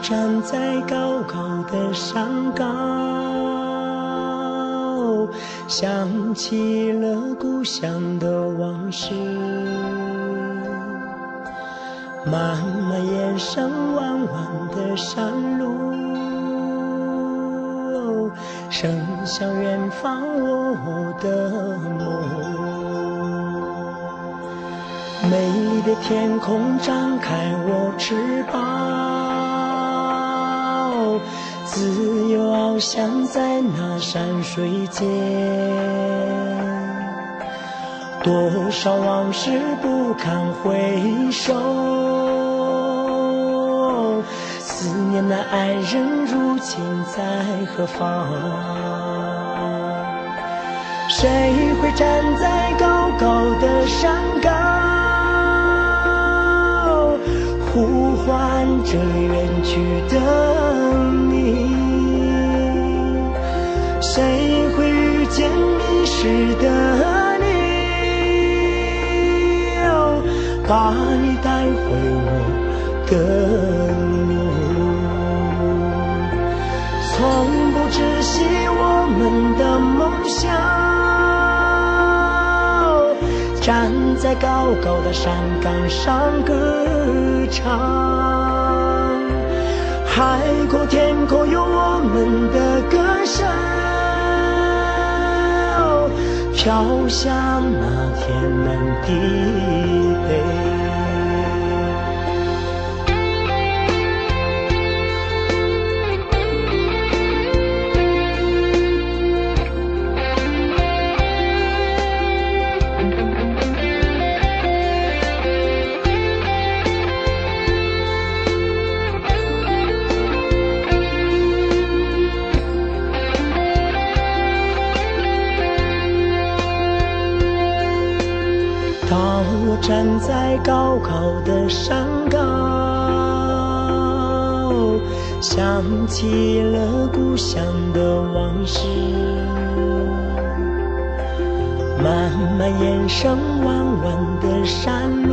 站在高高的山岗，想起了故乡的往事。漫漫延伸弯弯的山路，伸向远方我的梦。美丽的天空张开我翅膀，自由翱翔在那山水间。多少往事不堪回首，思念的爱人如今在何方？谁会站在高高的山岗，呼唤着远去的你？谁会遇见迷失的你？哦？把你带回我的路，从不知悉我们的梦想。站在高高的山岗上歌唱，海阔天空有我们的歌声。飘向那天南地北。当我站在高高的山岗，想起了故乡的往事，漫漫延伸弯弯的山路，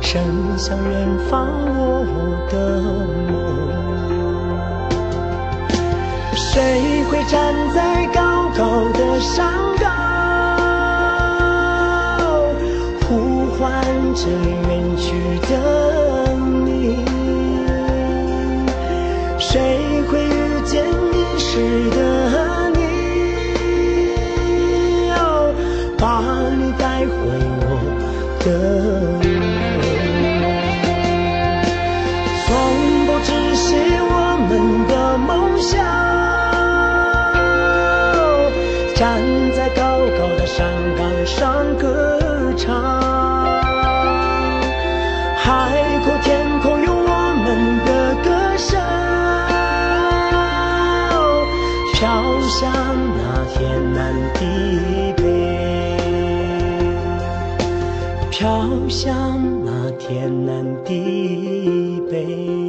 伸向远方我的梦。谁会站在高高的山岗？着远去的你，谁会遇见迷失的你？把你带回我的梦，从不知悉我们的梦想，海阔天空有我们的歌声，飘向那天南地北，飘向那天南地北。